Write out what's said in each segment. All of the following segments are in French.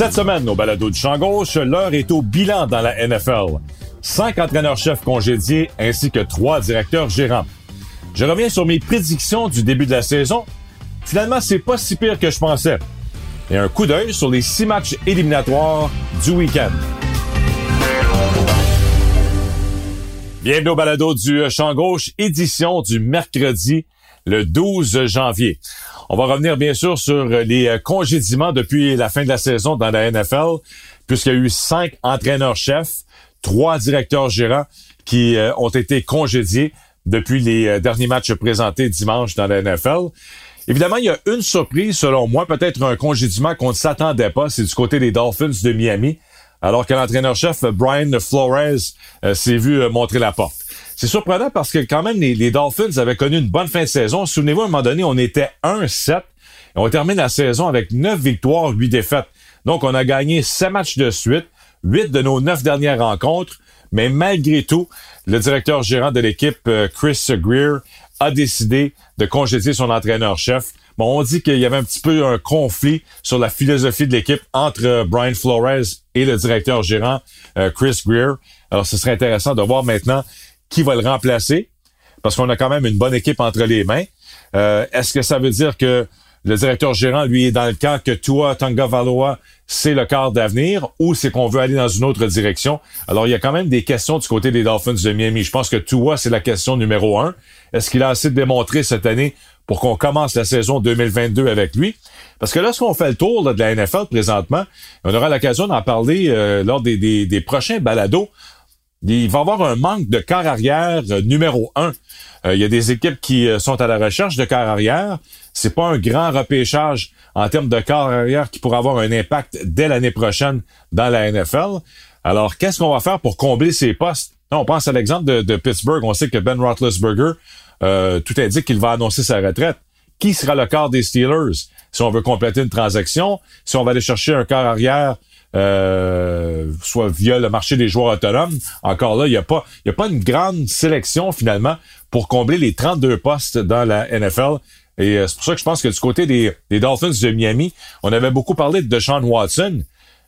Cette semaine, au balado du champ gauche, l'heure est au bilan dans la NFL. Cinq entraîneurs-chefs congédiés ainsi que trois directeurs gérants. Je reviens sur mes prédictions du début de la saison. Finalement, c'est pas si pire que je pensais. Et un coup d'œil sur les six matchs éliminatoires du week-end. Bienvenue au balado du champ gauche, édition du mercredi le 12 janvier. On va revenir bien sûr sur les euh, congédiements depuis la fin de la saison dans la NFL, puisqu'il y a eu cinq entraîneurs-chefs, trois directeurs gérants qui euh, ont été congédiés depuis les euh, derniers matchs présentés dimanche dans la NFL. Évidemment, il y a une surprise, selon moi, peut-être un congédiement qu'on ne s'attendait pas, c'est du côté des Dolphins de Miami, alors que l'entraîneur-chef Brian Flores s'est vu montrer la porte. C'est surprenant parce que quand même, les, Dolphins avaient connu une bonne fin de saison. Souvenez-vous, à un moment donné, on était 1-7 et on termine la saison avec 9 victoires, 8 défaites. Donc, on a gagné 7 matchs de suite, 8 de nos 9 dernières rencontres. Mais malgré tout, le directeur gérant de l'équipe, euh, Chris Greer, a décidé de congédier son entraîneur-chef. Bon, on dit qu'il y avait un petit peu un conflit sur la philosophie de l'équipe entre euh, Brian Flores et le directeur gérant, euh, Chris Greer. Alors, ce serait intéressant de voir maintenant qui va le remplacer, parce qu'on a quand même une bonne équipe entre les mains. Euh, est-ce que ça veut dire que le directeur gérant, lui, est dans le camp que toi, Tanga Valois, c'est le quart d'avenir ou c'est qu'on veut aller dans une autre direction? Alors, il y a quand même des questions du côté des Dolphins de Miami. Je pense que Tua, c'est la question numéro un. Est-ce qu'il a assez de démontrer cette année pour qu'on commence la saison 2022 avec lui? Parce que lorsqu'on fait le tour de la NFL présentement, on aura l'occasion d'en parler euh, lors des, des, des prochains balados il va y avoir un manque de quart arrière euh, numéro un. Euh, il y a des équipes qui euh, sont à la recherche de quart arrière. C'est pas un grand repêchage en termes de quart arrière qui pourrait avoir un impact dès l'année prochaine dans la NFL. Alors, qu'est-ce qu'on va faire pour combler ces postes? on pense à l'exemple de, Pittsburgh. On sait que Ben Roethlisberger, tout indique qu'il va annoncer sa retraite. Qui sera le quart des Steelers si on veut compléter une transaction? Si on va aller chercher un quart arrière euh, soit via le marché des joueurs autonomes. Encore là, il n'y a pas, y a pas une grande sélection finalement pour combler les 32 postes dans la NFL. Et euh, c'est pour ça que je pense que du côté des, Dolphins de Miami, on avait beaucoup parlé de Deshaun Watson,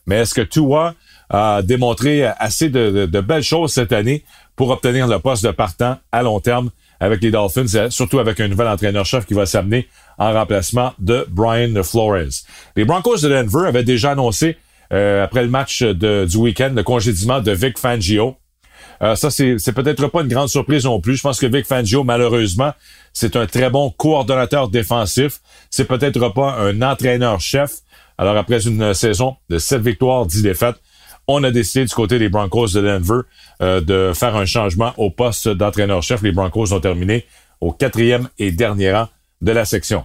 mais est-ce que Tua a démontré assez de, belles choses cette année pour obtenir le poste de partant à long terme avec les Dolphins, surtout avec un nouvel entraîneur-chef qui va s'amener en remplacement de Brian Flores? Les Broncos de Denver avaient déjà annoncé euh, après le match de, du week-end, le congédiement de Vic Fangio. Euh, ça, c'est, peut-être pas une grande surprise non plus. Je pense que Vic Fangio, malheureusement, c'est un très bon coordonnateur défensif. C'est peut-être pas un entraîneur-chef. Alors, après une saison de 7 victoires, 10 défaites, on a décidé du côté des Broncos de Denver euh, de faire un changement au poste d'entraîneur-chef. Les Broncos ont terminé au quatrième et dernier rang de la section.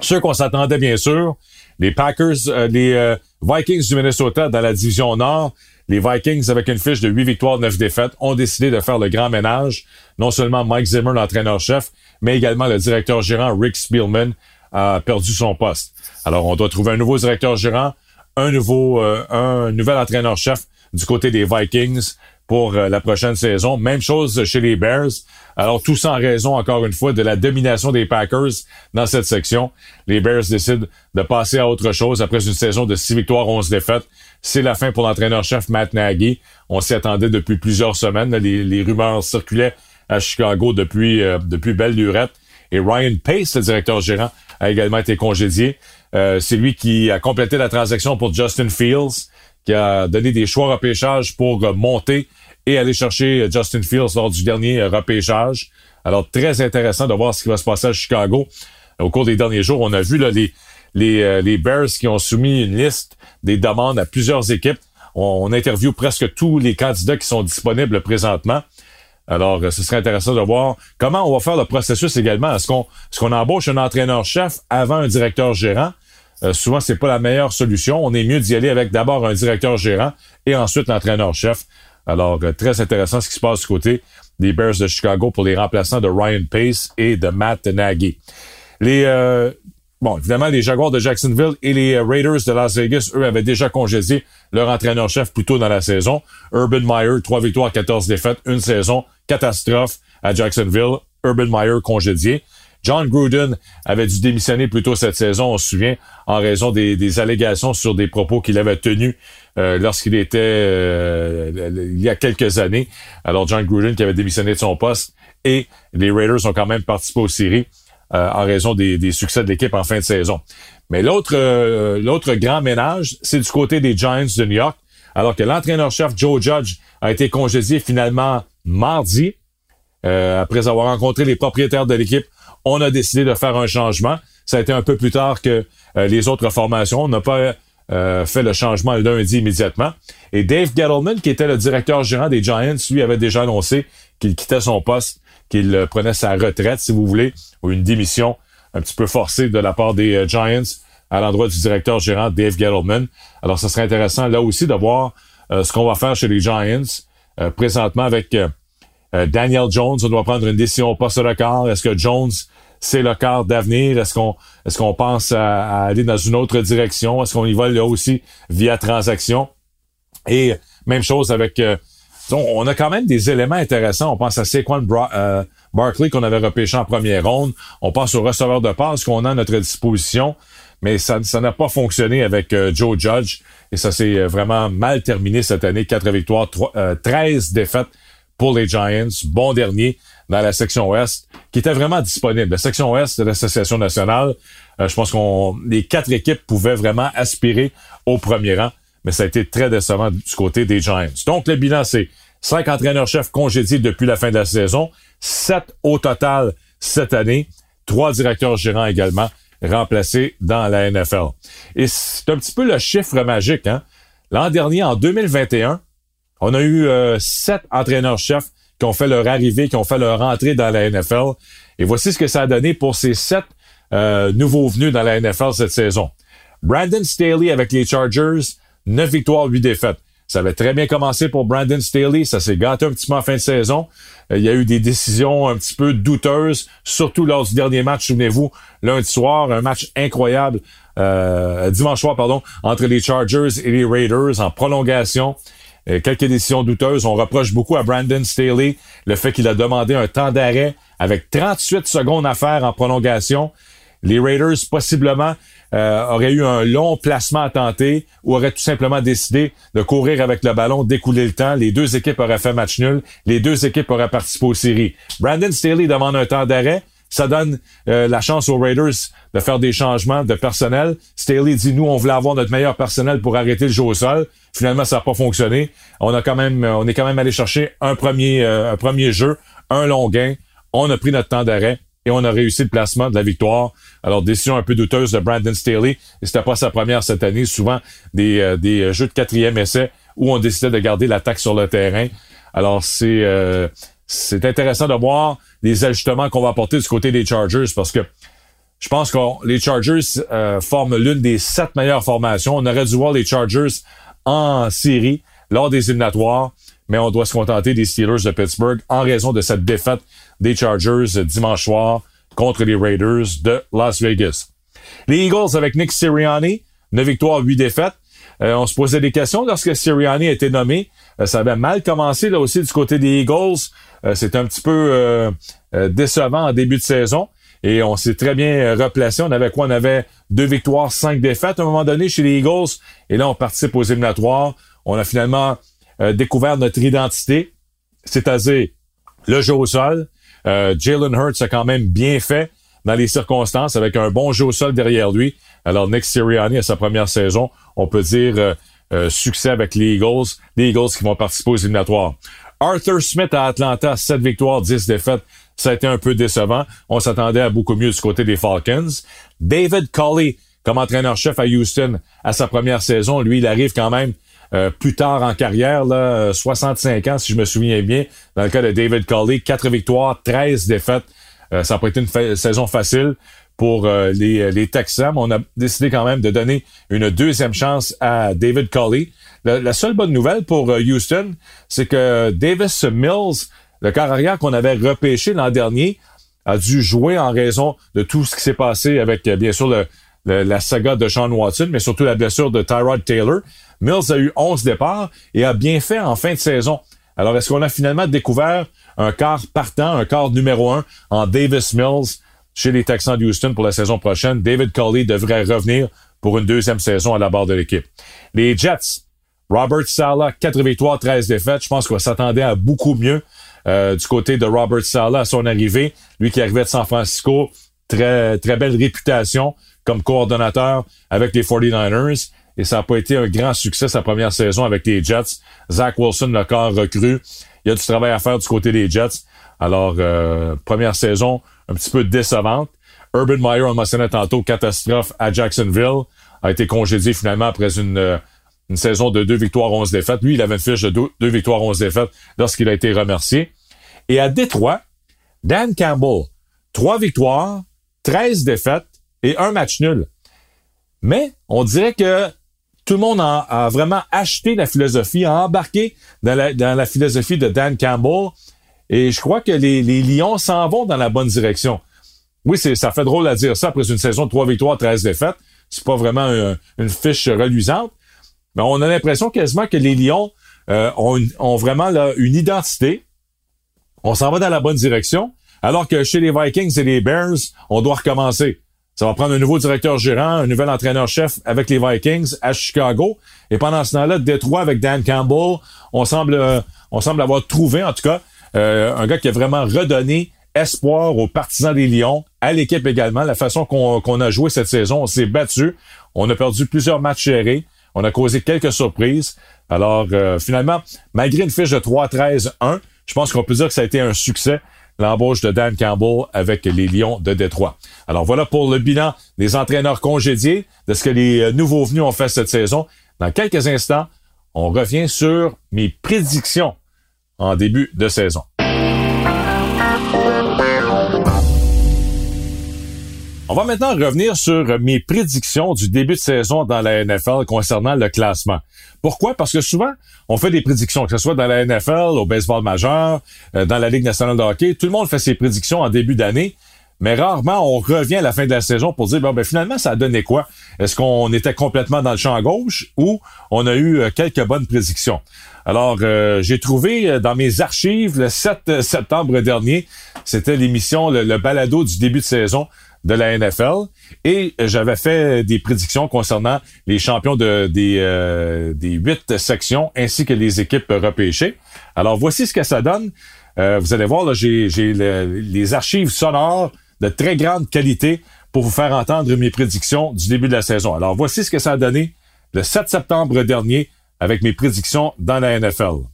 Ceux qu'on s'attendait bien sûr, les Packers, euh, les euh, Vikings du Minnesota dans la division Nord, les Vikings avec une fiche de 8 victoires, 9 défaites, ont décidé de faire le grand ménage. Non seulement Mike Zimmer, l'entraîneur-chef, mais également le directeur gérant Rick Spielman a perdu son poste. Alors on doit trouver un nouveau directeur gérant, un nouveau, euh, un nouvel entraîneur-chef du côté des Vikings pour la prochaine saison. Même chose chez les Bears. Alors, tout ça en raison, encore une fois, de la domination des Packers dans cette section. Les Bears décident de passer à autre chose après une saison de 6 victoires, 11 défaites. C'est la fin pour l'entraîneur-chef Matt Nagy. On s'y attendait depuis plusieurs semaines. Les, rumeurs circulaient à Chicago depuis, euh, depuis belle lurette. Et Ryan Pace, le directeur gérant, a également été congédié. Euh, c'est lui qui a complété la transaction pour Justin Fields qui a donné des choix repêchage pour monter et aller chercher Justin Fields lors du dernier repêchage. Alors, très intéressant de voir ce qui va se passer à Chicago. Au cours des derniers jours, on a vu là, les, les, les Bears qui ont soumis une liste des demandes à plusieurs équipes. On, on interviewe presque tous les candidats qui sont disponibles présentement. Alors, ce serait intéressant de voir comment on va faire le processus également. Est-ce qu'on est qu'on embauche un entraîneur-chef avant un directeur gérant? Euh, souvent, c'est pas la meilleure solution. On est mieux d'y aller avec d'abord un directeur gérant et ensuite l'entraîneur-chef. Alors, euh, très intéressant ce qui se passe du côté des Bears de Chicago pour les remplaçants de Ryan Pace et de Matt Nagy. Les, euh, bon, évidemment, les Jaguars de Jacksonville et les Raiders de Las Vegas, eux, avaient déjà congédié leur entraîneur-chef plus tôt dans la saison. Urban Meyer, trois victoires, 14 défaites, une saison, catastrophe à Jacksonville. Urban Meyer congédié. John Gruden avait dû démissionner plus tôt cette saison, on se souvient, en raison des, allégations sur des propos qu'il avait tenus euh, lorsqu'il était euh, il y a quelques années. Alors John Gruden qui avait démissionné de son poste et les Raiders ont quand même participé aux séries euh, en raison des, succès de l'équipe en fin de saison. Mais l'autre l'autre grand ménage, c'est du côté des Giants de New York, alors que l'entraîneur-chef Joe Judge a été congédié finalement mardi après avoir rencontré les propriétaires de l'équipe on a décidé de faire un changement. Ça a été un peu plus tard que euh, les autres formations. On n'a pas euh, fait le changement lundi immédiatement. Et Dave Gettleman, qui était le directeur gérant des Giants, lui avait déjà annoncé qu'il quittait son poste, qu'il euh, prenait sa retraite, si vous voulez, ou une démission un petit peu forcée de la part des Giants à l'endroit du directeur gérant Dave Gettleman. Alors, ce serait intéressant là aussi de voir ce qu'on va faire chez les Giants présentement avec Daniel Jones. On doit prendre une décision au poste quart. Est-ce que Jones c'est le quart d'avenir? Est-ce qu'on est-ce pense à, aller dans une autre direction? Est-ce qu'on y va là aussi via transaction? Et même chose avec euh, on a quand même des éléments intéressants. On pense à Saquon euh, Barkley qu'on avait repêché en première ronde. On pense au receveur de passe qu'on a à notre disposition. Mais ça ça n'a pas fonctionné avec euh, Joe Judge. Et ça s'est vraiment mal terminé cette année. Quatre victoires, 13 défaites pour les Giants. Bon dernier dans la section ouest, qui était vraiment disponible. La section ouest de l'Association nationale, euh, je pense qu'on les quatre équipes pouvaient vraiment aspirer au premier rang, mais ça a été très décevant du côté des Giants. Donc, le bilan, c'est cinq entraîneurs-chefs congédiés depuis la fin de la saison, sept au total cette année, trois directeurs gérants également remplacés dans la NFL. Et c'est un petit peu le chiffre magique. Hein? L'an dernier, en 2021, on a eu euh, sept entraîneurs-chefs qui ont fait leur arrivée, qui ont fait leur entrée dans la NFL. Et voici ce que ça a donné pour ces sept euh, nouveaux venus dans la NFL cette saison. Brandon Staley avec les Chargers, 9 victoires, 8 défaites. Ça avait très bien commencé pour Brandon Staley. Ça s'est gâté un petit peu en fin de saison. Euh, il y a eu des décisions un petit peu douteuses, surtout lors du dernier match, souvenez-vous, lundi soir, un match incroyable, euh, dimanche soir, pardon, entre les Chargers et les Raiders en prolongation. Euh, quelques décisions douteuses. On reproche beaucoup à Brandon Staley le fait qu'il a demandé un temps d'arrêt avec 38 secondes à faire en prolongation. Les Raiders, possiblement, euh, auraient eu un long placement à tenter ou auraient tout simplement décidé de courir avec le ballon, d'écouler le temps. Les deux équipes auraient fait match nul. Les deux équipes auraient participé aux séries. Brandon Staley demande un temps d'arrêt. Ça donne euh, la chance aux Raiders de faire des changements de personnel. Staley dit, nous, on voulait avoir notre meilleur personnel pour arrêter le jeu au sol. Finalement, ça n'a pas fonctionné. On a quand même, on est quand même allé chercher un premier, euh, un premier jeu, un long gain. On a pris notre temps d'arrêt et on a réussi le placement de la victoire. Alors, décision un peu douteuse de Brandon Staley. C'était pas sa première cette année. Souvent, des, euh, des jeux de quatrième essai où on décidait de garder l'attaque sur le terrain. Alors, c'est, euh, c'est intéressant de voir les ajustements qu'on va apporter du côté des Chargers parce que je pense que les Chargers forment l'une des sept meilleures formations. On aurait dû voir les Chargers en série lors des éliminatoires, mais on doit se contenter des Steelers de Pittsburgh en raison de cette défaite des Chargers dimanche soir contre les Raiders de Las Vegas. Les Eagles avec Nick Sirianni, 9 victoires, 8 défaites. Euh, on se posait des questions lorsque Sirianni a été nommé. Euh, ça avait mal commencé là aussi du côté des Eagles. Euh, un petit peu décevant en début de saison. Et on s'est très bien replacé. On avait quoi? On avait deux victoires, cinq défaites à un moment donné chez les Eagles. Et là, on participe aux éliminatoires. On a finalement euh, découvert notre identité, c'est-à-dire le jeu au sol. Euh, Jalen Hurts a quand même bien fait dans les circonstances avec un bon jeu au sol derrière lui. Alors, Nick Sirianni, à sa première saison, on peut dire euh, succès avec les Eagles, les Eagles qui vont participer aux éliminatoires. Arthur Smith à Atlanta, 7 victoires, 10 défaites. Ça a été un peu décevant. On s'attendait à beaucoup mieux du côté des Falcons. David Colley, comme entraîneur-chef à Houston à sa première saison, lui, il arrive quand même euh, plus tard en carrière, là, 65 ans, si je me souviens bien, dans le cas de David Colley, 4 victoires, 13 défaites. Euh, ça n'a pas été une saison facile pour euh, les, les Texans. On a décidé quand même de donner une deuxième chance à David Colley. La, seule bonne nouvelle pour Houston, c'est que Davis Mills, le quart arrière qu'on avait repêché l'an dernier, a dû jouer en raison de tout ce qui s'est passé avec, bien sûr, la saga de Sean Watson, mais surtout la blessure de Tyrod Taylor. Mills a eu 11 départs et a bien fait en fin de saison. Alors, est-ce qu'on a finalement découvert un quart partant, un quart numéro un en Davis Mills chez les Texans de Houston pour la saison prochaine? David Coley devrait revenir pour une deuxième saison à la barre de l'équipe. Les Jets, Robert Sala, 4 victoires, 13 défaites. Je pense qu'on s'attendait à beaucoup mieux euh, du côté de Robert Sala à son arrivée. Lui qui arrivait de San Francisco, très, très belle réputation comme coordonnateur avec les 49ers. Et ça n'a pas été un grand succès sa première saison avec les Jets. Zach Wilson, le corps recru. Il y a du travail à faire du côté des Jets. Alors, euh, première saison un petit peu décevante. Urban Meyer, on mentionnait tantôt, catastrophe à Jacksonville, a été congédié finalement après une, euh, saison de deux victoires, onze défaites. Lui, il avait une fiche de deux, deux victoires, onze défaites lorsqu'il a été remercié. Et à Détroit, Dan Campbell, trois victoires, 13 défaites, et un match nul. Mais on dirait que tout le monde a, vraiment acheté la philosophie, a embarqué dans la, philosophie de Dan Campbell. Et je crois que les, Lions s'en vont dans la bonne direction. Oui, ça fait drôle à dire ça après une saison de 3 victoires, 13 défaites. C'est pas vraiment une fiche reluisante. Mais on a l'impression quasiment que les Lions euh, ont, vraiment une identité. On s'en va dans la bonne direction. Alors que chez les Vikings et les Bears, on doit recommencer. Ça va prendre un nouveau directeur gérant, un nouvel entraîneur-chef avec les Vikings à Chicago. Et pendant ce temps-là, Détroit avec Dan Campbell, on semble, euh, on semble avoir trouvé, en tout cas, euh, un gars qui a vraiment redonné espoir aux partisans des Lions, à l'équipe également. La façon qu'on a joué cette saison, on s'est battu. On a perdu plusieurs matchs gérés. On a causé quelques surprises. Alors, euh, finalement, malgré une fiche de 3-13-1, je pense qu'on peut dire que ça a été un succès l'embauche de Dan Campbell avec les Lions de Détroit. Alors voilà pour le bilan des entraîneurs congédiés, de ce que les euh, nouveaux venus ont fait cette saison. Dans quelques instants, on revient sur mes prédictions en début de saison. On va maintenant revenir sur mes prédictions du début de saison dans la NFL concernant le classement. Pourquoi? Parce que souvent, on fait des prédictions, que ce soit dans la NFL, au baseball majeur, euh, dans la Ligue nationale de hockey. Tout le monde fait ses prédictions en début d'année. Mais rarement, on revient à la fin de la saison pour dire, bon, ben, finalement, ça a donné quoi? Est-ce qu'on était complètement dans le champ gauche ou on a eu euh, quelques bonnes prédictions? Alors, euh, j'ai trouvé dans mes archives le 7 septembre dernier, c'était l'émission, le, balado du début de saison de la NFL et j'avais fait des prédictions concernant les champions de, des, euh, des huit sections ainsi que les équipes repêchées. Alors voici ce que ça donne. Euh, vous allez voir, là, j'ai, j'ai les archives sonores de très grande qualité pour vous faire entendre mes prédictions du début de la saison. Alors voici ce que ça a donné le 7 septembre dernier avec mes prédictions dans la NFL.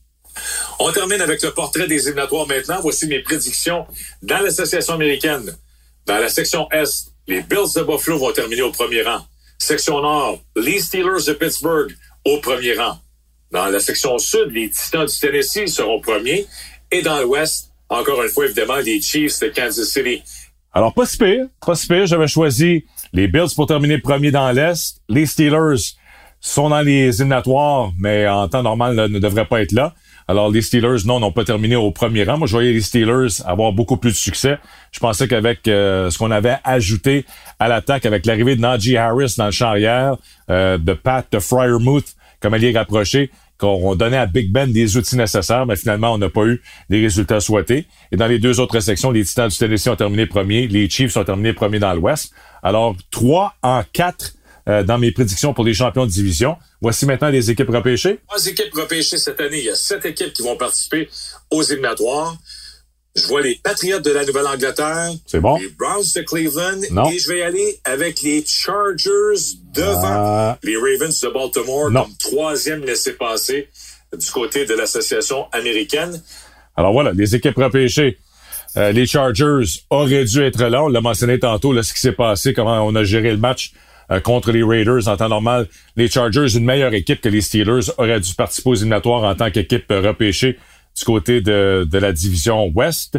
On termine avec le portrait des éliminatoires maintenant. Voici mes prédictions dans l'association américaine. Dans la section Est, les Bills de Buffalo vont terminer au premier rang. Section Nord, les Steelers de Pittsburgh au premier rang. Dans la section Sud, les Titans du Tennessee seront premiers. Et dans l'Ouest, encore une fois, évidemment, les Chiefs de Kansas City. Alors, pas si pire, pas. J'avais choisi les Bills pour terminer premier dans l'Est. Les Steelers sont dans les éliminatoires, mais en temps normal ne devraient pas être là. Alors, les Steelers, non, n'ont pas terminé au premier rang. Moi, je voyais les Steelers avoir beaucoup plus de succès. Je pensais qu'avec euh, ce qu'on avait ajouté à l'attaque, avec l'arrivée de Najee Harris dans le champ arrière, euh, de Pat de Fryermuth comme allié rapproché, qu'on donnait à Big Ben des outils nécessaires, mais finalement, on n'a pas eu les résultats souhaités. Et dans les deux autres sections, les Titans du Tennessee ont terminé premier, les Chiefs ont terminé premier dans l'Ouest. Alors, trois en quatre euh, dans mes prédictions pour les champions de division. Voici maintenant les équipes repêchées. Trois équipes repêchées cette année. Il y a sept équipes qui vont participer aux éliminatoires. Je vois les Patriots de la Nouvelle-Angleterre. C'est bon. Les Browns de Cleveland. Non. Et je vais aller avec les Chargers devant Ah. les Ravens de Baltimore Non. comme troisième laissé-passer du côté de l'association américaine. Alors voilà, les équipes repêchées. Euh, les Chargers auraient dû être là. On l'a mentionné tantôt, là, ce qui s'est passé, comment on a géré le match euh, contre les Raiders en temps normal. Les Chargers, une meilleure équipe que les Steelers, auraient dû participer aux éliminatoires en tant qu'équipe euh, repêchée du côté de, la division Ouest.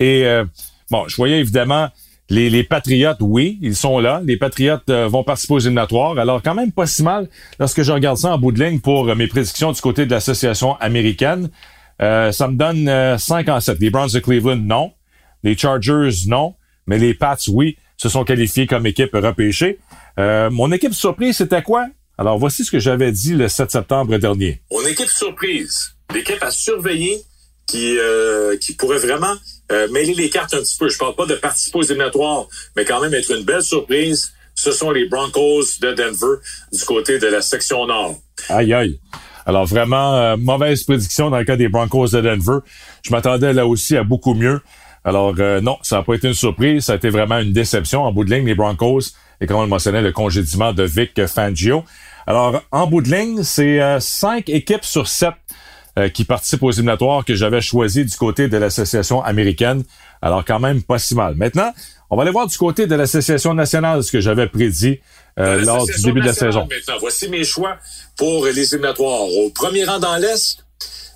Et euh, bon, je voyais évidemment les, les Patriotes, oui, ils sont là. Les Patriotes euh, vont participer aux éliminatoires. Alors, quand même pas si mal lorsque je regarde ça en bout de ligne pour euh, mes prédictions du côté de l'association américaine. Euh, ça me donne euh, 5 en 7. Les Browns de Cleveland, non. Les Chargers, non. Mais les Pats, oui, se sont qualifiés comme équipe repêchée. Euh, mon équipe surprise, c'était quoi? Alors, voici ce que j'avais dit le 7 septembre dernier. Mon équipe surprise, l'équipe à surveiller qui, euh, qui pourrait vraiment euh, mêler les cartes un petit peu. Je parle pas de participer aux éliminatoires, mais quand même être une belle surprise. Ce sont les Broncos de Denver du côté de la section nord. Aïe, aïe. Alors vraiment, euh, mauvaise prédiction dans le cas des Broncos de Denver. Je m'attendais là aussi à beaucoup mieux. Alors euh, non, ça n'a pas été une surprise, ça a été vraiment une déception. En bout de ligne, les Broncos, et comme on le mentionnait, le congédiement de Vic Fangio. Alors, en bout de ligne, c'est euh, cinq équipes sur sept euh, qui participent aux éliminatoires que j'avais choisi du côté de l'association américaine. Alors, quand même, pas si mal. Maintenant, on va aller voir du côté de l'association nationale ce que j'avais prédit euh, lors du début de la saison. Maintenant, voici mes choix pour les éliminatoires. Au premier rang dans l'Est,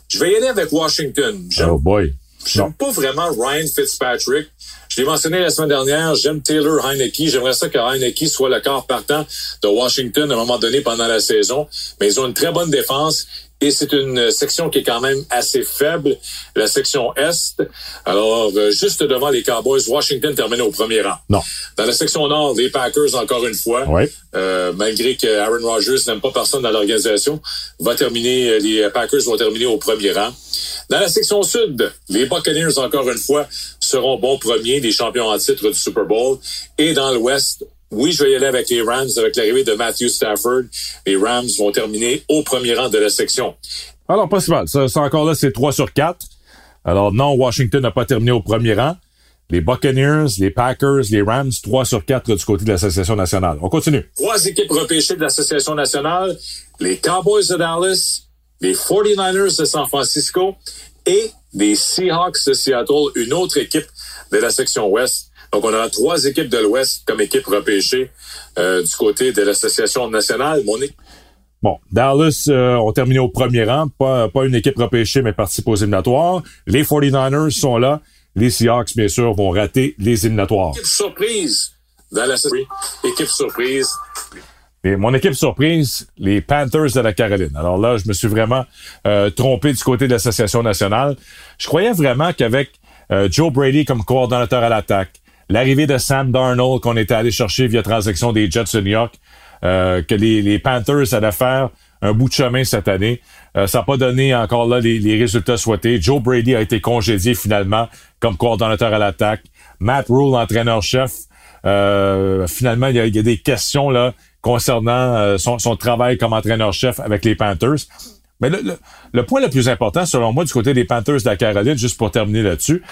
je vais y aller avec Washington. Oh boy. J'aime pas vraiment Ryan Fitzpatrick. Je l'ai mentionné la semaine dernière, j'aime Taylor Heineke. J'aimerais ça que Heineke soit le quart partant de Washington à un moment donné pendant la saison. Mais ils ont une très bonne défense et c'est une section qui est quand même assez faible, la section Est. Alors, euh, juste devant les Cowboys, Washington termine au premier rang. Non. Dans la section Nord, les Packers, encore une fois, Oui. euh, malgré que Aaron Rodgers n'aime pas personne dans l'organisation, va terminer, euh, les Packers vont terminer au premier rang. Dans la section Sud, les Buccaneers, encore une fois, seront bons premiers, les champions en titre du Super Bowl. Et dans l'Ouest, oui, je vais y aller avec les Rams, avec l'arrivée de Matthew Stafford. Les Rams vont terminer au premier rang de la section. Alors, pas si mal. Ça, ça encore là, c'est 3 sur 4. Alors, non, Washington n'a pas terminé au premier rang. Les Buccaneers, les Packers, les Rams, 3 sur 4 du côté de l'Association nationale. On continue. Trois équipes repêchées de l'Association nationale, les Cowboys de Dallas, les 49ers de San Francisco et les Seahawks de Seattle, une autre équipe de la section Ouest. Donc, on a trois équipes de l'Ouest comme équipe repêchée euh, du côté de l'Association nationale. Mon équipe Bon, Dallas euh, ont terminé au premier rang. Pas, pas une équipe repêchée, mais participe aux éliminatoires. Les 49ers sont là. Les Seahawks, bien sûr, vont rater les éliminatoires. surprise dans la équipe surprise. Et mon équipe surprise, les Panthers de la Caroline. Alors là, je me suis vraiment euh, trompé du côté de l'Association nationale. Je croyais vraiment qu'avec euh, Joe Brady comme coordonnateur à l'attaque, l'arrivée de Sam Darnold qu'on était allé chercher via transaction des Jets de New York, euh, que les, les Panthers allaient faire un bout de chemin cette année. Euh, ça n'a pas donné encore là les, résultats souhaités. Joe Brady a été congédié finalement comme coordonnateur à l'attaque. Matt Rule, entraîneur-chef, euh, finalement, il y, a, des questions là concernant son, travail comme entraîneur-chef avec les Panthers. Mais le, le, le point le plus important, selon moi, du côté des Panthers de la Caroline, juste pour terminer là-dessus,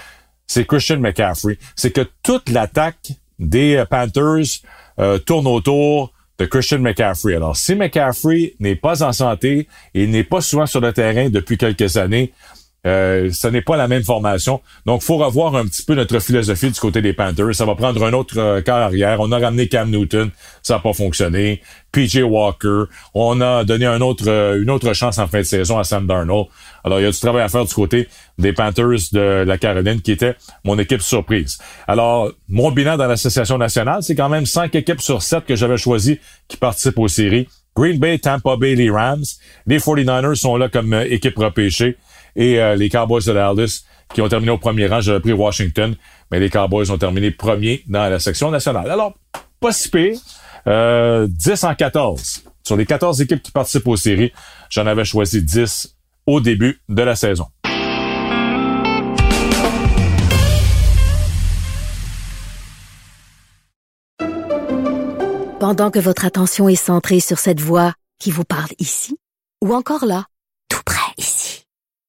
c'est Christian McCaffrey. C'est que toute l'attaque des euh, Panthers euh, tourne autour de Christian McCaffrey. Alors, si McCaffrey n'est pas en santé et n'est pas souvent sur le terrain depuis quelques années, euh, ce n'est pas la même formation. Donc, faut revoir un petit peu notre philosophie du côté des Panthers. Ça va prendre un autre euh, carrière. On a ramené Cam Newton, ça n'a pas fonctionné. PJ Walker, on a donné euh, une autre chance en fin de saison à Sam Darnold. Alors, il y a du travail à faire du côté des Panthers de la Caroline, qui était mon équipe surprise. Alors, mon bilan dans l'association nationale, c'est quand même cinq équipes sur sept que j'avais choisies qui participent aux séries. Green Bay, Tampa Bay, les Rams. Les 49ers sont là comme euh, équipe repêchée et euh, les Cowboys de Dallas qui ont terminé au premier rang. J'avais pris Washington, mais les Cowboys ont terminé premier dans la section nationale. Alors, pas si pire. Euh, 10 en 14. Sur les 14 équipes qui participent aux séries, j'en avais choisi 10 au début de la saison. Pendant que votre attention est centrée sur cette voix qui vous parle ici, ou encore là, tout près ici,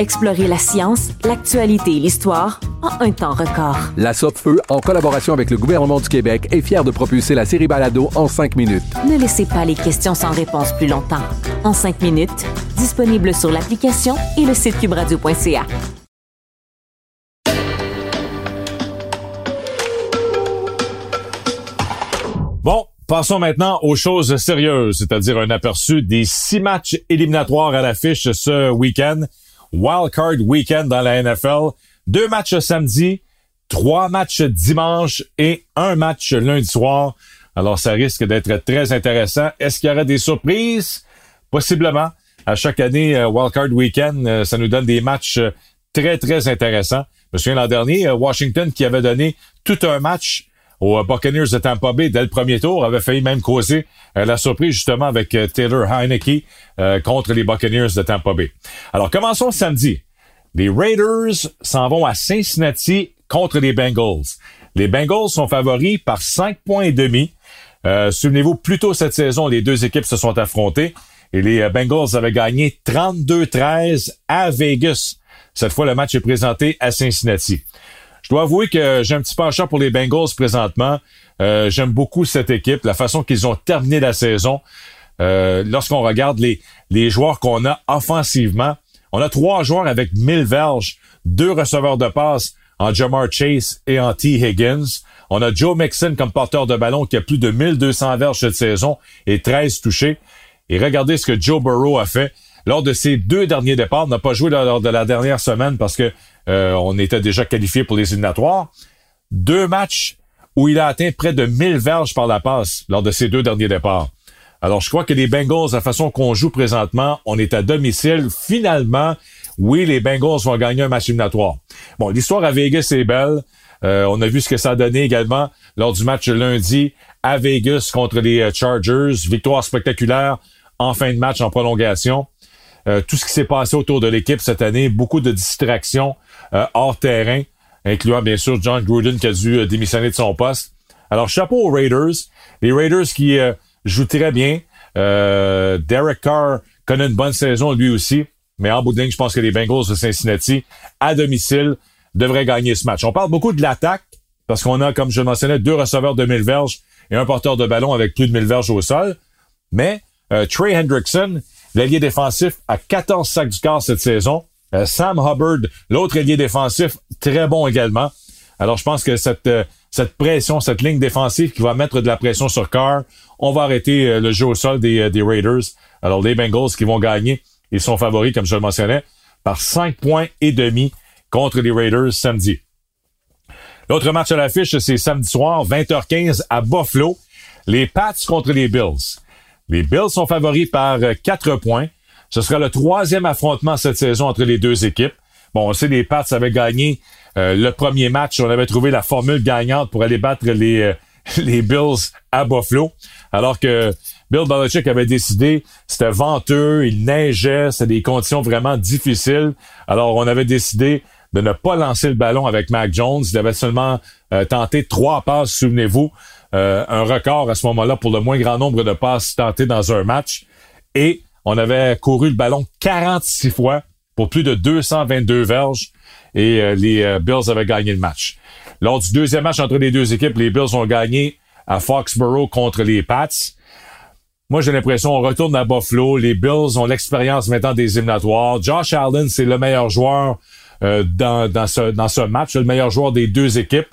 Explorez la science, l'actualité et l'histoire en un temps record. La Feu, en collaboration avec le gouvernement du Québec, est fière de propulser la série Balado en 5 minutes. Ne laissez pas les questions sans réponse plus longtemps. En 5 minutes, disponible sur l'application et le site cubradio.ca. Bon, passons maintenant aux choses sérieuses, c'est-à-dire un aperçu des six matchs éliminatoires à l'affiche ce week-end. Wildcard Weekend dans la NFL. Deux matchs samedi, trois matchs dimanche et un match lundi soir. Alors, ça risque d'être très intéressant. Est-ce qu'il y aura des surprises? Possiblement. À chaque année, euh, Wildcard Weekend, euh, ça nous donne des matchs euh, très, très intéressants. Je me souviens l'an dernier, Washington qui avait donné tout un match aux Buccaneers de Tampa Bay dès le premier tour, avait failli même causer la surprise justement avec Taylor Heineke contre les Buccaneers de Tampa Bay. Alors commençons samedi. Les Raiders s'en vont à Cincinnati contre les Bengals. Les Bengals sont favoris par 5 points et demi. Euh, Souvenez-vous, plus tôt cette saison, les deux équipes se sont affrontées et les Bengals avaient gagné 32-13 à Vegas. Cette fois, le match est présenté à Cincinnati. Je dois avouer que j'ai un petit penchant pour les Bengals présentement. Euh, j'aime beaucoup cette équipe, la façon qu'ils ont terminé la saison. Euh, lorsqu'on regarde les, les joueurs qu'on a offensivement, on a trois joueurs avec 1000 verges, deux receveurs de passe en Jamar Chase et en T. Higgins. On a Joe Mixon comme porteur de ballon qui a plus de 1200 verges cette saison et 13 touchés. Et regardez ce que Joe Burrow a fait lors de ses deux derniers départs. N'a pas joué lors de la dernière semaine parce que euh, on était déjà qualifié pour les éliminatoires. Deux matchs où il a atteint près de 1000 verges par la passe lors de ses deux derniers départs. Alors, je crois que les Bengals, la façon qu'on joue présentement, on est à domicile. Finalement, oui, les Bengals vont gagner un match éliminatoire. Bon, l'histoire à Vegas est belle. Euh, on a vu ce que ça a donné également lors du match lundi à Vegas contre les euh, Chargers. Victoire spectaculaire en fin de match en prolongation. Euh, tout ce qui s'est passé autour de l'équipe cette année, beaucoup de distractions euh, hors terrain, incluant bien sûr John Gruden qui a dû euh, démissionner de son poste. Alors chapeau aux Raiders, les Raiders qui jouent très bien. Derek Carr connaît une bonne saison lui aussi, mais en bout de ligne, je pense que les Bengals de Cincinnati à domicile devraient gagner ce match. On parle beaucoup de l'attaque parce qu'on a, comme je le mentionnais, deux receveurs de 1000 verges et un porteur de ballon avec plus de 1000 verges au sol. Mais Trey Hendrickson, L'allié défensif a 14 sacs du quart cette saison. Euh, Sam Hubbard, l'autre allié défensif, très bon également. Alors, je pense que cette, euh, cette pression, cette ligne défensive qui va mettre de la pression sur Carr, on va arrêter euh, le jeu au sol des, des Raiders. Alors, les Bengals qui vont gagner, ils sont favoris, comme je le mentionnais, par 5 points et demi contre les Raiders samedi. L'autre match à l'affiche, c'est samedi soir, 20h15 à Buffalo. Les Pats contre les Bills. Les Bills sont favoris par euh, quatre points. Ce sera le troisième affrontement cette saison entre les deux équipes. Bon, on sait les Pats avaient gagné euh, le premier match. On avait trouvé la formule gagnante pour aller battre les, euh, les Bills à Buffalo. Alors que Bill Belichick avait décidé, c'était venteux, il neigeait, c'était des conditions vraiment difficiles. Alors on avait décidé de ne pas lancer le ballon avec Mac Jones. Il avait seulement tenté trois passes, souvenez-vous. Euh, un record à ce moment-là pour le moins grand nombre de passes tentées dans un match. Et on avait couru le ballon 46 fois pour plus de 222 verges et euh, les euh, Bills avaient gagné le match. Lors du deuxième match entre les deux équipes, les Bills ont gagné à Foxborough contre les Pats. Moi, j'ai l'impression on retourne à Buffalo. Les Bills ont l'expérience maintenant des éliminatoires. Josh Allen, c'est le meilleur joueur dans, dans, ce, dans ce match, le meilleur joueur des deux équipes.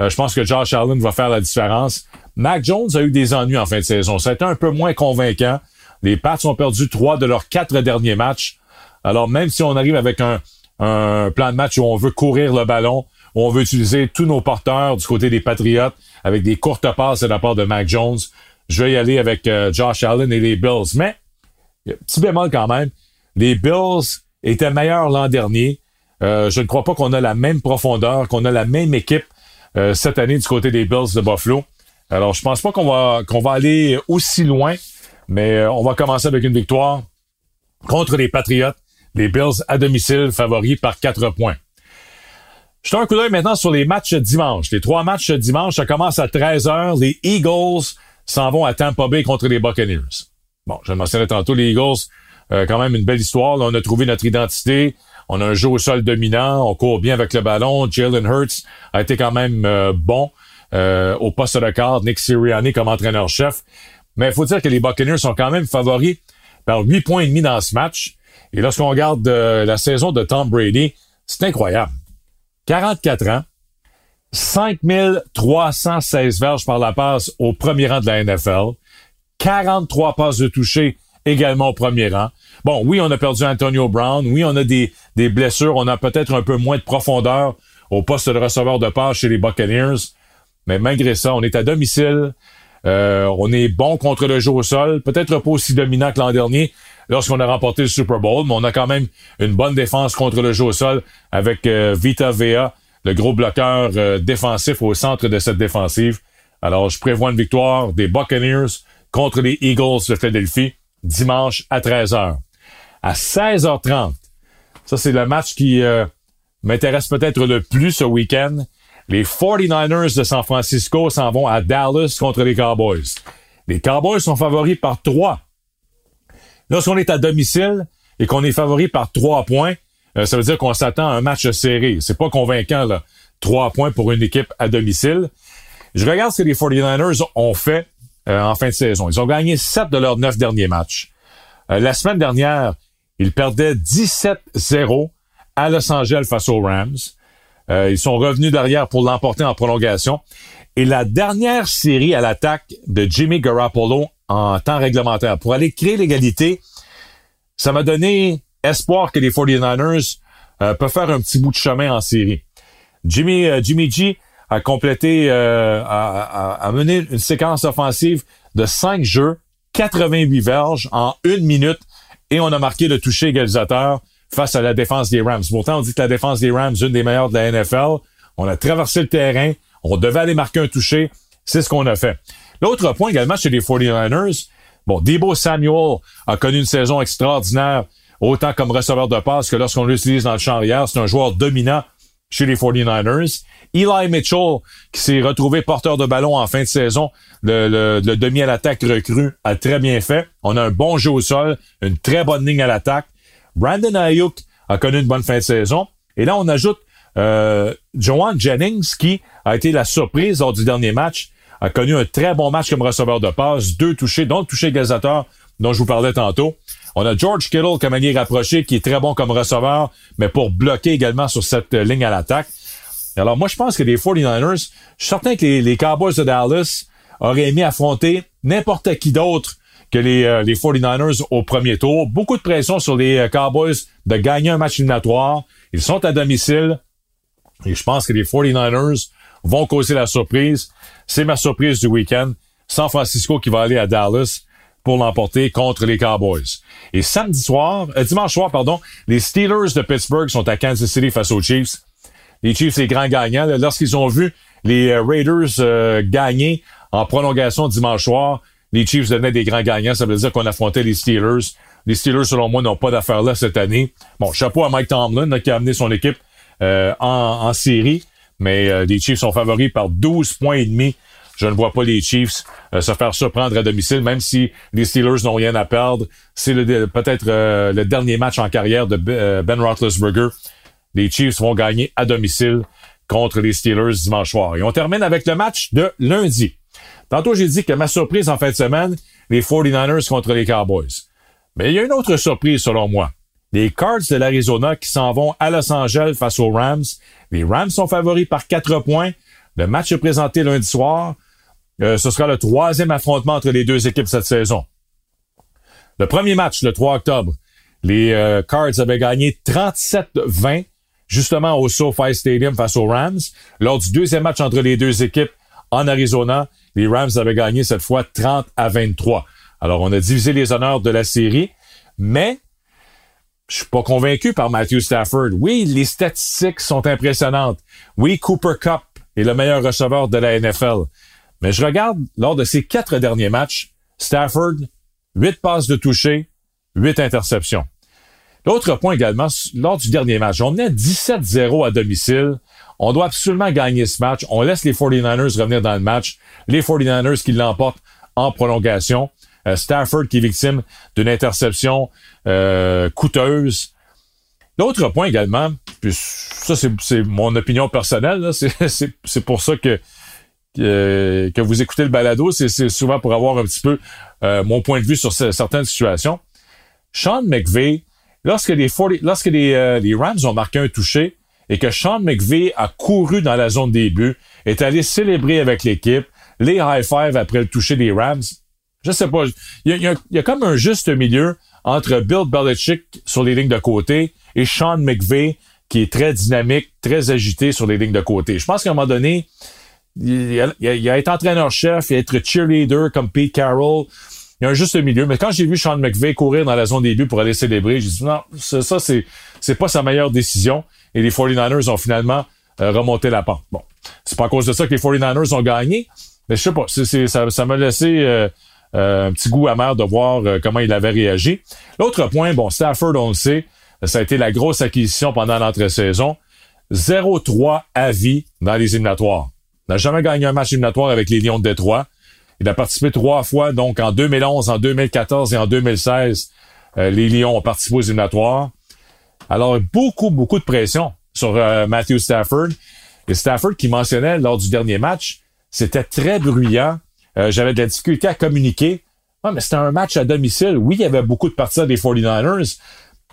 Euh, je pense que Josh Allen va faire la différence. Mac Jones a eu des ennuis en fin de saison. Ça a été un peu moins convaincant. Les Pats ont perdu trois de leurs quatre derniers matchs. Alors, même si on arrive avec un, un plan de match où on veut courir le ballon, où on veut utiliser tous nos porteurs du côté des Patriotes avec des courtes passes de la part de Mac Jones. Je vais y aller avec euh, Josh Allen et les Bills. Mais, petit bémol quand même, les Bills étaient meilleurs l'an dernier. Euh, je ne crois pas qu'on a la même profondeur, qu'on a la même équipe euh, cette année du côté des Bills de Buffalo. Alors, je pense pas qu'on va qu'on va aller aussi loin, mais on va commencer avec une victoire contre les Patriots. Les Bills à domicile, favoris par quatre points. Je un coup d'œil maintenant sur les matchs dimanche. Les trois matchs dimanche, ça commence à 13h. Les Eagles s'en vont à Tampa Bay contre les Buccaneers. Bon, je le mentionnais tantôt, les Eagles, euh, quand même une belle histoire. Là, on a trouvé notre identité. On a un jeu au sol dominant. On court bien avec le ballon. Jalen Hurts a été quand même euh, bon euh, au poste de carte. Nick Sirianni comme entraîneur-chef. Mais il faut dire que les Buccaneers sont quand même favoris par 8 points et demi dans ce match. Et lorsqu'on regarde la saison de Tom Brady, c'est incroyable. 44 ans, 5316 verges par la passe au premier rang de la NFL, 43 passes de toucher également au premier rang. Bon, oui, on a perdu Antonio Brown, oui, on a des, blessures, on a peut-être un peu moins de profondeur au poste de receveur de passe chez les Buccaneers, mais malgré ça, on est à domicile, euh, on est bon contre le jeu au sol, peut-être pas aussi dominant que l'an dernier lorsqu'on a remporté le Super Bowl, mais on a quand même une bonne défense contre le jeu au sol avec euh, Vita Vea le gros bloqueur euh, défensif au centre de cette défensive. Alors, je prévois une victoire des Buccaneers contre les Eagles de Philadelphie dimanche à 13h. À 16h30, ça c'est le match qui euh, m'intéresse peut-être le plus ce week-end. Les 49ers de San Francisco s'en vont à Dallas contre les Cowboys. Les Cowboys sont favoris par 3. Lorsqu'on est à domicile et qu'on est favori par 3 points, euh, ça veut dire qu'on s'attend à un match serré. C'est pas convaincant, là. Trois points pour une équipe à domicile. Je regarde ce que les 49ers ont fait euh, en fin de saison. Ils ont gagné sept de leurs neuf derniers matchs. Euh, la semaine dernière, ils perdaient 17-0 à Los Angeles face aux Rams. ils sont revenus derrière pour l'emporter en prolongation. Et la dernière série à l'attaque de Jimmy Garoppolo en temps réglementaire pour aller créer l'égalité, ça m'a donné espoir que les 49ers euh, peuvent faire un petit bout de chemin en série. Jimmy, euh, Jimmy G a complété, euh, a, a, mené une séquence offensive de 5 jeux, 88 verges en une minute et on a marqué le toucher égalisateur face à la défense des Rams. Pourtant, on dit que la défense des Rams est une des meilleures de la NFL. On a traversé le terrain, on devait aller marquer un toucher, c'est ce qu'on a fait. L'autre point également chez les 49ers, bon, Debo Samuel a connu une saison extraordinaire autant comme receveur de passe que lorsqu'on l'utilise dans le champ arrière. C'est un joueur dominant chez les 49ers. Eli Mitchell, qui s'est retrouvé porteur de ballon en fin de saison, le, demi à l'attaque recru, a très bien fait. On a un bon jeu au sol, une très bonne ligne à l'attaque. Brandon Ayuk a connu une bonne fin de saison. Et là, on ajoute euh, Joan Jennings, qui a été la surprise lors du dernier match, a connu un très bon match comme receveur de passe, deux touchés, dont le touché égalisateur dont je vous parlais tantôt. On a George Kittle comme allié rapproché qui est très bon comme receveur, mais pour bloquer également sur cette euh, ligne à l'attaque. Alors moi, je pense que les 49ers, je suis certain que les, Cowboys de Dallas auraient aimé affronter n'importe qui d'autre que les, euh, les 49ers au premier tour. Beaucoup de pression sur les euh, Cowboys de gagner un match éliminatoire. Ils sont à domicile. Et je pense que les 49ers vont causer la surprise. C'est ma surprise du week-end. San Francisco qui va aller à Dallas pour l'emporter contre les Cowboys. Et samedi soir, euh, dimanche soir, pardon, les Steelers de Pittsburgh sont à Kansas City face aux Chiefs. Les Chiefs, les grands gagnants, lorsqu'ils ont vu les euh, Raiders euh, gagner en prolongation dimanche soir, les Chiefs devenaient des grands gagnants. Ça veut dire qu'on affrontait les Steelers. Les Steelers, selon moi, n'ont pas d'affaires là cette année. Bon, chapeau à Mike Tomlin qui a amené son équipe en, en, série, mais les Chiefs sont favoris par 12 points et demi je ne vois pas les Chiefs euh, se faire surprendre à domicile, même si les Steelers n'ont rien à perdre. C'est peut-être euh, le dernier match en carrière de euh, Ben Roethlisberger. Les Chiefs vont gagner à domicile contre les Steelers dimanche soir. Et on termine avec le match de lundi. Tantôt, j'ai dit que ma surprise en fin de semaine, les 49ers contre les Cowboys. Mais il y a une autre surprise selon moi. Les Cards de l'Arizona qui s'en vont à Los Angeles face aux Rams. Les Rams sont favoris par quatre points. Le match est présenté lundi soir. Euh, ce sera le troisième affrontement entre les deux équipes cette saison. Le premier match, le 3 octobre, les euh, Cards avaient gagné 37-20 justement au SoFi Stadium face aux Rams. Lors du deuxième match entre les deux équipes en Arizona, les Rams avaient gagné cette fois 30 à 23. Alors, on a divisé les honneurs de la série, mais je suis pas convaincu par Matthew Stafford. Oui, les statistiques sont impressionnantes. Oui, Cooper Cup est le meilleur receveur de la NFL. Mais je regarde, lors de ces quatre derniers matchs, Stafford, huit passes de toucher, huit interceptions. L'autre point également, lors du dernier match, on est 17-0 à domicile. On doit absolument gagner ce match. On laisse les 49ers revenir dans le match. Les 49ers qui l'emportent en prolongation. Euh, Stafford qui est victime d'une interception euh, coûteuse. L'autre point également, puis ça c'est mon opinion personnelle, c'est pour ça que, que, vous écoutez le balado, c'est souvent pour avoir un petit peu euh, mon point de vue sur certaines situations. Sean McVay, lorsque les, lorsque les, Rams ont marqué un touché et que Sean McVay a couru dans la zone des buts, est allé célébrer avec l'équipe, les high five après le toucher des Rams, je sais pas. Il y a, y comme un juste milieu entre Bill Belichick sur les lignes de côté et Sean McVay qui est très dynamique, très agité sur les lignes de côté. Je pense qu'à un moment donné, il y a, il été entraîneur-chef, il a être cheerleader comme Pete Carroll. Il y a un juste milieu. Mais quand j'ai vu Sean McVay courir dans la zone des buts pour aller célébrer, j'ai dit non, ça, c'est, c'est pas sa meilleure décision. Et les 49ers ont finalement euh, remonté la pente. Bon, c'est pas à cause de ça que les 49ers ont gagné. Mais je sais pas, ça, ça m'a laissé euh, euh, un petit goût amer de voir euh, comment il avait réagi. L'autre point, bon, Stafford, on le sait, ça a été la grosse acquisition pendant l'entre-saison. 0-3 à vie dans les éliminatoires. N'a jamais gagné un match éliminatoire avec les Lions de Détroit. Il a participé trois fois, donc en 2011, en 2014 et en 2016, euh, les Lions ont participé aux éliminatoires. Alors, beaucoup, beaucoup de pression sur Matthew Stafford. Et Stafford qui mentionnait lors du dernier match, c'était très bruyant euh, j'avais de la difficulté à communiquer. Ah, mais c'était un match à domicile. Oui, il y avait beaucoup de partisans des 49ers,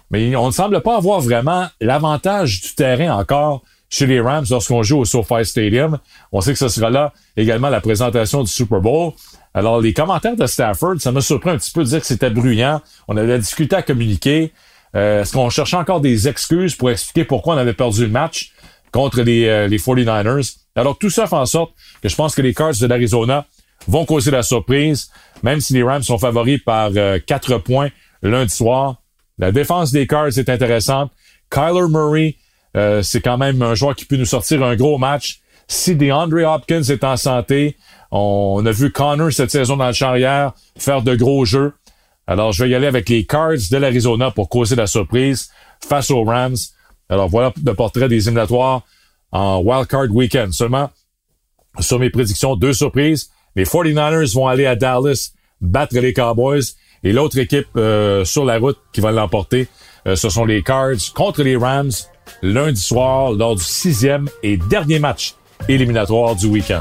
mais on ne semble pas avoir vraiment l'avantage du terrain encore chez les Rams lorsqu'on joue au SoFi Stadium. On sait que ce sera là également la présentation du Super Bowl. Alors, les commentaires de Stafford, ça m'a surpris un petit peu de dire que c'était bruyant. On avait difficulté à communiquer. Euh, est-ce qu'on cherchait encore des excuses pour expliquer pourquoi on avait perdu le match contre les, euh, les 49ers? Alors, tout ça fait en sorte que je pense que les Cards de l'Arizona vont causer la surprise, même si les Rams sont favoris par euh, quatre points lundi soir. La défense des Cards est intéressante. Kyler Murray, euh, c'est quand même un joueur qui peut nous sortir un gros match. Si DeAndre Hopkins est en santé, on a vu Connor cette saison dans le charrière faire de gros jeux. Alors, je vais y aller avec les Cards de l'Arizona pour causer la surprise face aux Rams. Alors, voilà le portrait des éliminatoires en Wild Card Weekend. Seulement, sur mes prédictions, deux surprises. Les 49ers vont aller à Dallas battre les Cowboys. Et l'autre équipe euh, sur la route qui va l'emporter, euh, ce sont les Cards contre les Rams lundi soir lors du sixième et dernier match éliminatoire du week-end.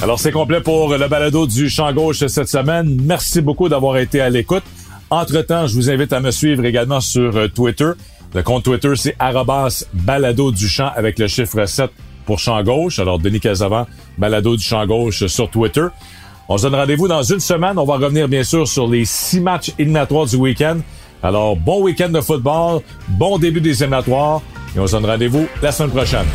Alors c'est complet pour le balado du champ gauche cette semaine. Merci beaucoup d'avoir été à l'écoute. Entre-temps, je vous invite à me suivre également sur euh, Twitter. Le compte Twitter, c'est balado du champ avec le chiffre 7 pour Champ Gauche. Alors, Denis Casavant, balado du Champ Gauche sur Twitter. On se donne rendez-vous dans une semaine. On va revenir, bien sûr, sur les six matchs éliminatoires du week-end. Alors, bon week-end de football, bon début des éliminatoires et on se donne rendez-vous la semaine prochaine.